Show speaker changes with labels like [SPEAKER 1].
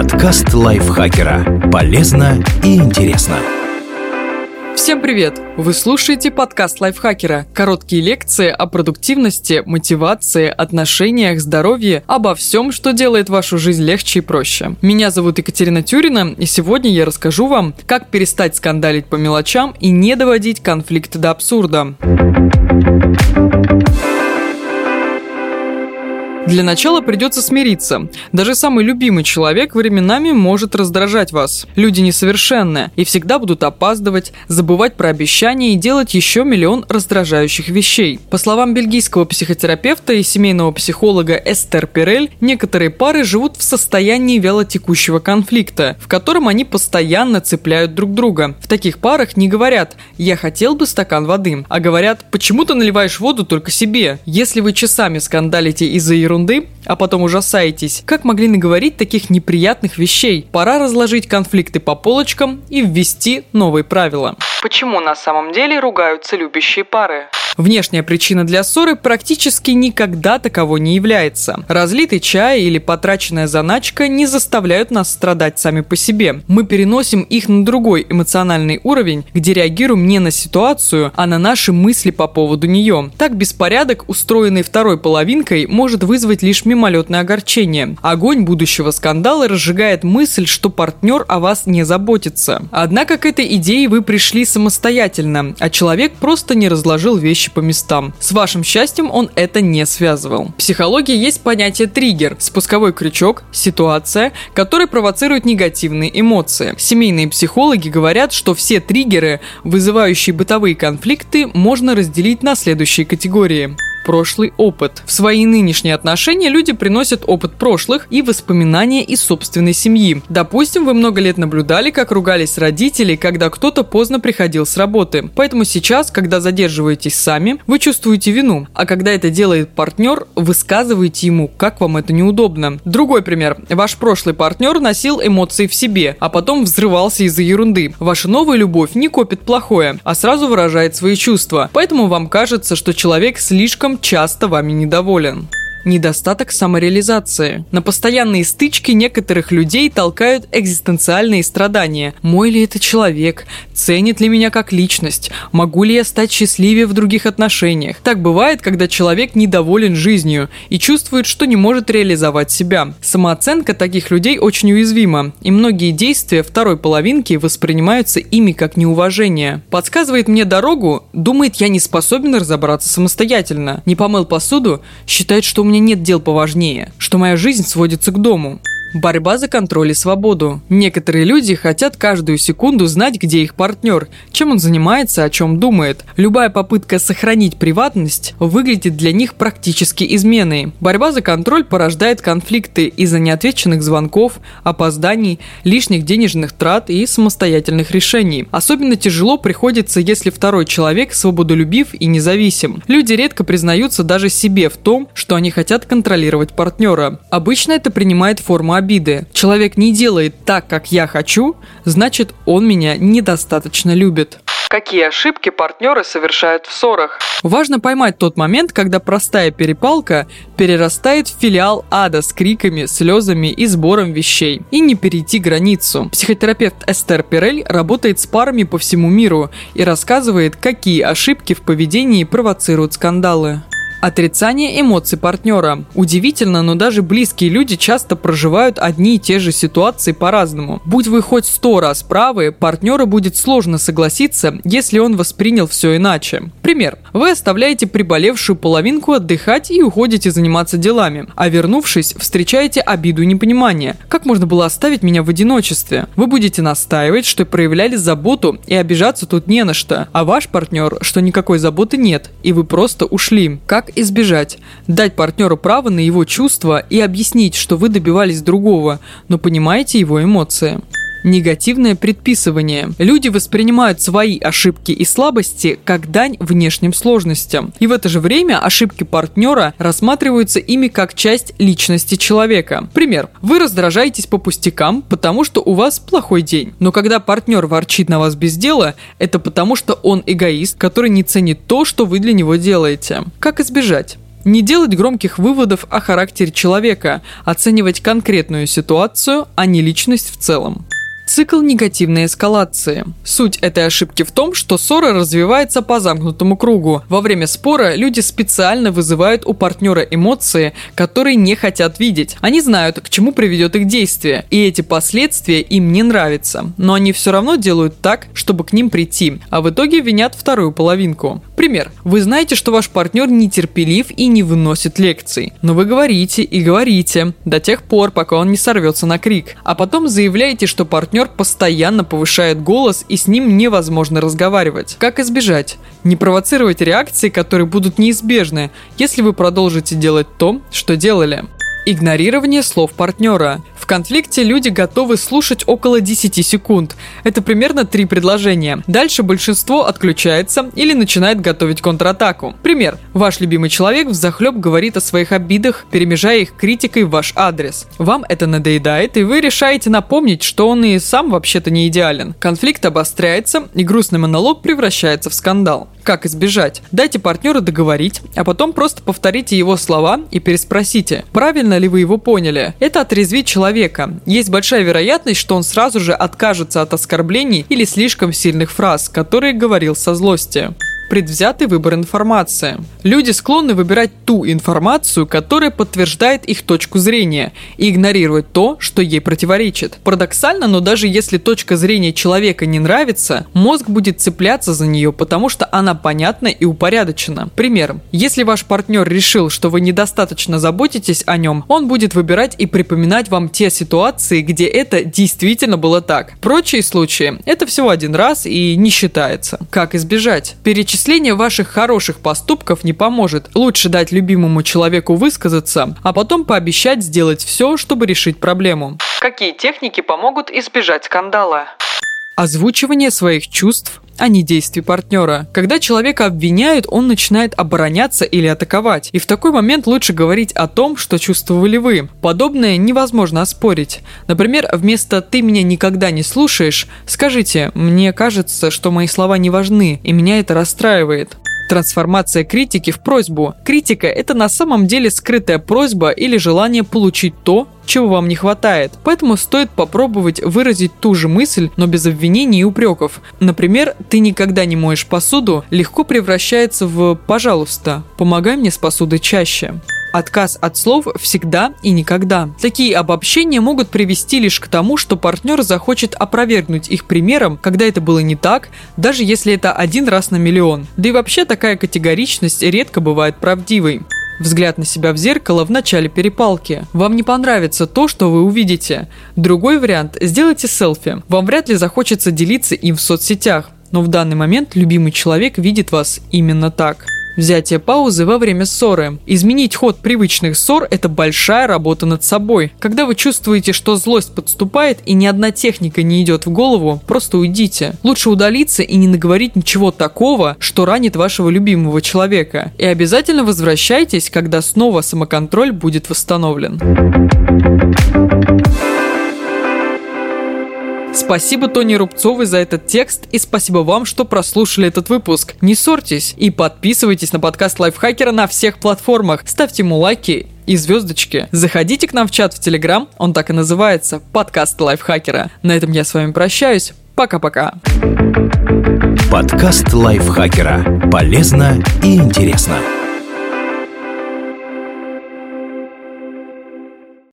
[SPEAKER 1] Подкаст лайфхакера. Полезно и интересно.
[SPEAKER 2] Всем привет! Вы слушаете подкаст лайфхакера. Короткие лекции о продуктивности, мотивации, отношениях, здоровье, обо всем, что делает вашу жизнь легче и проще. Меня зовут Екатерина Тюрина, и сегодня я расскажу вам, как перестать скандалить по мелочам и не доводить конфликты до абсурда. Для начала придется смириться. Даже самый любимый человек временами может раздражать вас. Люди несовершенны и всегда будут опаздывать, забывать про обещания и делать еще миллион раздражающих вещей. По словам бельгийского психотерапевта и семейного психолога Эстер Пирель, некоторые пары живут в состоянии вялотекущего конфликта, в котором они постоянно цепляют друг друга. В таких парах не говорят «я хотел бы стакан воды», а говорят «почему ты наливаешь воду только себе?». Если вы часами скандалите из-за ерунды, ерунды, а потом ужасаетесь, как могли наговорить таких неприятных вещей. Пора разложить конфликты по полочкам и ввести новые правила. Почему на самом деле ругаются любящие пары? Внешняя причина для ссоры практически никогда таковой не является. Разлитый чай или потраченная заначка не заставляют нас страдать сами по себе. Мы переносим их на другой эмоциональный уровень, где реагируем не на ситуацию, а на наши мысли по поводу нее. Так беспорядок, устроенный второй половинкой, может вызвать лишь мимолетное огорчение. Огонь будущего скандала разжигает мысль, что партнер о вас не заботится. Однако к этой идее вы пришли самостоятельно, а человек просто не разложил вещи по местам. С вашим счастьем он это не связывал. В психологии есть понятие триггер, спусковой крючок, ситуация, который провоцирует негативные эмоции. Семейные психологи говорят, что все триггеры, вызывающие бытовые конфликты, можно разделить на следующие категории прошлый опыт. В свои нынешние отношения люди приносят опыт прошлых и воспоминания из собственной семьи. Допустим, вы много лет наблюдали, как ругались родители, когда кто-то поздно приходил с работы. Поэтому сейчас, когда задерживаетесь сами, вы чувствуете вину. А когда это делает партнер, высказываете ему, как вам это неудобно. Другой пример. Ваш прошлый партнер носил эмоции в себе, а потом взрывался из-за ерунды. Ваша новая любовь не копит плохое, а сразу выражает свои чувства. Поэтому вам кажется, что человек слишком часто вами недоволен. Недостаток самореализации. На постоянные стычки некоторых людей толкают экзистенциальные страдания. Мой ли это человек? Ценит ли меня как личность? Могу ли я стать счастливее в других отношениях? Так бывает, когда человек недоволен жизнью и чувствует, что не может реализовать себя. Самооценка таких людей очень уязвима, и многие действия второй половинки воспринимаются ими как неуважение. Подсказывает мне дорогу, думает, я не способен разобраться самостоятельно. Не помыл посуду, считает, что у меня нет дел поважнее, что моя жизнь сводится к дому. Борьба за контроль и свободу. Некоторые люди хотят каждую секунду знать, где их партнер, чем он занимается, о чем думает. Любая попытка сохранить приватность выглядит для них практически изменой. Борьба за контроль порождает конфликты из-за неотвеченных звонков, опозданий, лишних денежных трат и самостоятельных решений. Особенно тяжело приходится, если второй человек свободолюбив и независим. Люди редко признаются даже себе в том, что они хотят контролировать партнера. Обычно это принимает форму обиды. Человек не делает так, как я хочу, значит, он меня недостаточно любит. Какие ошибки партнеры совершают в ссорах? Важно поймать тот момент, когда простая перепалка перерастает в филиал ада с криками, слезами и сбором вещей. И не перейти границу. Психотерапевт Эстер Пирель работает с парами по всему миру и рассказывает, какие ошибки в поведении провоцируют скандалы. Отрицание эмоций партнера. Удивительно, но даже близкие люди часто проживают одни и те же ситуации по-разному. Будь вы хоть сто раз правы, партнеру будет сложно согласиться, если он воспринял все иначе. Пример. Вы оставляете приболевшую половинку отдыхать и уходите заниматься делами, а вернувшись, встречаете обиду и непонимание. Как можно было оставить меня в одиночестве? Вы будете настаивать, что проявляли заботу и обижаться тут не на что, а ваш партнер, что никакой заботы нет, и вы просто ушли. Как избежать? Дать партнеру право на его чувства и объяснить, что вы добивались другого, но понимаете его эмоции. Негативное предписывание. Люди воспринимают свои ошибки и слабости как дань внешним сложностям. И в это же время ошибки партнера рассматриваются ими как часть личности человека. Пример. Вы раздражаетесь по пустякам, потому что у вас плохой день. Но когда партнер ворчит на вас без дела, это потому что он эгоист, который не ценит то, что вы для него делаете. Как избежать? Не делать громких выводов о характере человека, оценивать конкретную ситуацию, а не личность в целом. Цикл негативной эскалации. Суть этой ошибки в том, что ссора развивается по замкнутому кругу. Во время спора люди специально вызывают у партнера эмоции, которые не хотят видеть. Они знают, к чему приведет их действие, и эти последствия им не нравятся. Но они все равно делают так, чтобы к ним прийти, а в итоге винят вторую половинку. Пример. Вы знаете, что ваш партнер нетерпелив и не выносит лекций. Но вы говорите и говорите до тех пор, пока он не сорвется на крик. А потом заявляете, что партнер партнер постоянно повышает голос и с ним невозможно разговаривать. Как избежать? Не провоцировать реакции, которые будут неизбежны, если вы продолжите делать то, что делали. Игнорирование слов партнера конфликте люди готовы слушать около 10 секунд. Это примерно три предложения. Дальше большинство отключается или начинает готовить контратаку. Пример. Ваш любимый человек в захлеб говорит о своих обидах, перемежая их критикой в ваш адрес. Вам это надоедает, и вы решаете напомнить, что он и сам вообще-то не идеален. Конфликт обостряется, и грустный монолог превращается в скандал. Как избежать? Дайте партнеру договорить, а потом просто повторите его слова и переспросите, правильно ли вы его поняли. Это отрезвит человека. Есть большая вероятность, что он сразу же откажется от оскорблений или слишком сильных фраз, которые говорил со злости предвзятый выбор информации. Люди склонны выбирать ту информацию, которая подтверждает их точку зрения, и игнорировать то, что ей противоречит. Парадоксально, но даже если точка зрения человека не нравится, мозг будет цепляться за нее, потому что она понятна и упорядочена. Пример. Если ваш партнер решил, что вы недостаточно заботитесь о нем, он будет выбирать и припоминать вам те ситуации, где это действительно было так. Прочие случаи – это всего один раз и не считается. Как избежать? Перечислить Перечисление ваших хороших поступков не поможет. Лучше дать любимому человеку высказаться, а потом пообещать сделать все, чтобы решить проблему. Какие техники помогут избежать скандала? Озвучивание своих чувств, а не действий партнера. Когда человека обвиняют, он начинает обороняться или атаковать. И в такой момент лучше говорить о том, что чувствовали вы. Подобное невозможно оспорить. Например, вместо «ты меня никогда не слушаешь» скажите «мне кажется, что мои слова не важны, и меня это расстраивает». Трансформация критики в просьбу. Критика – это на самом деле скрытая просьба или желание получить то, чего вам не хватает. Поэтому стоит попробовать выразить ту же мысль, но без обвинений и упреков. Например, «ты никогда не моешь посуду» легко превращается в «пожалуйста, помогай мне с посудой чаще». Отказ от слов всегда и никогда. Такие обобщения могут привести лишь к тому, что партнер захочет опровергнуть их примером, когда это было не так, даже если это один раз на миллион. Да и вообще такая категоричность редко бывает правдивой. Взгляд на себя в зеркало в начале перепалки. Вам не понравится то, что вы увидите. Другой вариант – сделайте селфи. Вам вряд ли захочется делиться им в соцсетях. Но в данный момент любимый человек видит вас именно так. Взятие паузы во время ссоры. Изменить ход привычных ссор – это большая работа над собой. Когда вы чувствуете, что злость подступает и ни одна техника не идет в голову, просто уйдите. Лучше удалиться и не наговорить ничего такого, что ранит вашего любимого человека. И обязательно возвращайтесь, когда снова самоконтроль будет восстановлен. Спасибо Тони Рубцовой за этот текст и спасибо вам, что прослушали этот выпуск. Не ссорьтесь и подписывайтесь на подкаст Лайфхакера на всех платформах. Ставьте ему лайки и звездочки. Заходите к нам в чат в Телеграм, он так и называется, подкаст Лайфхакера. На этом я с вами прощаюсь. Пока-пока.
[SPEAKER 1] Подкаст Лайфхакера. Полезно и интересно.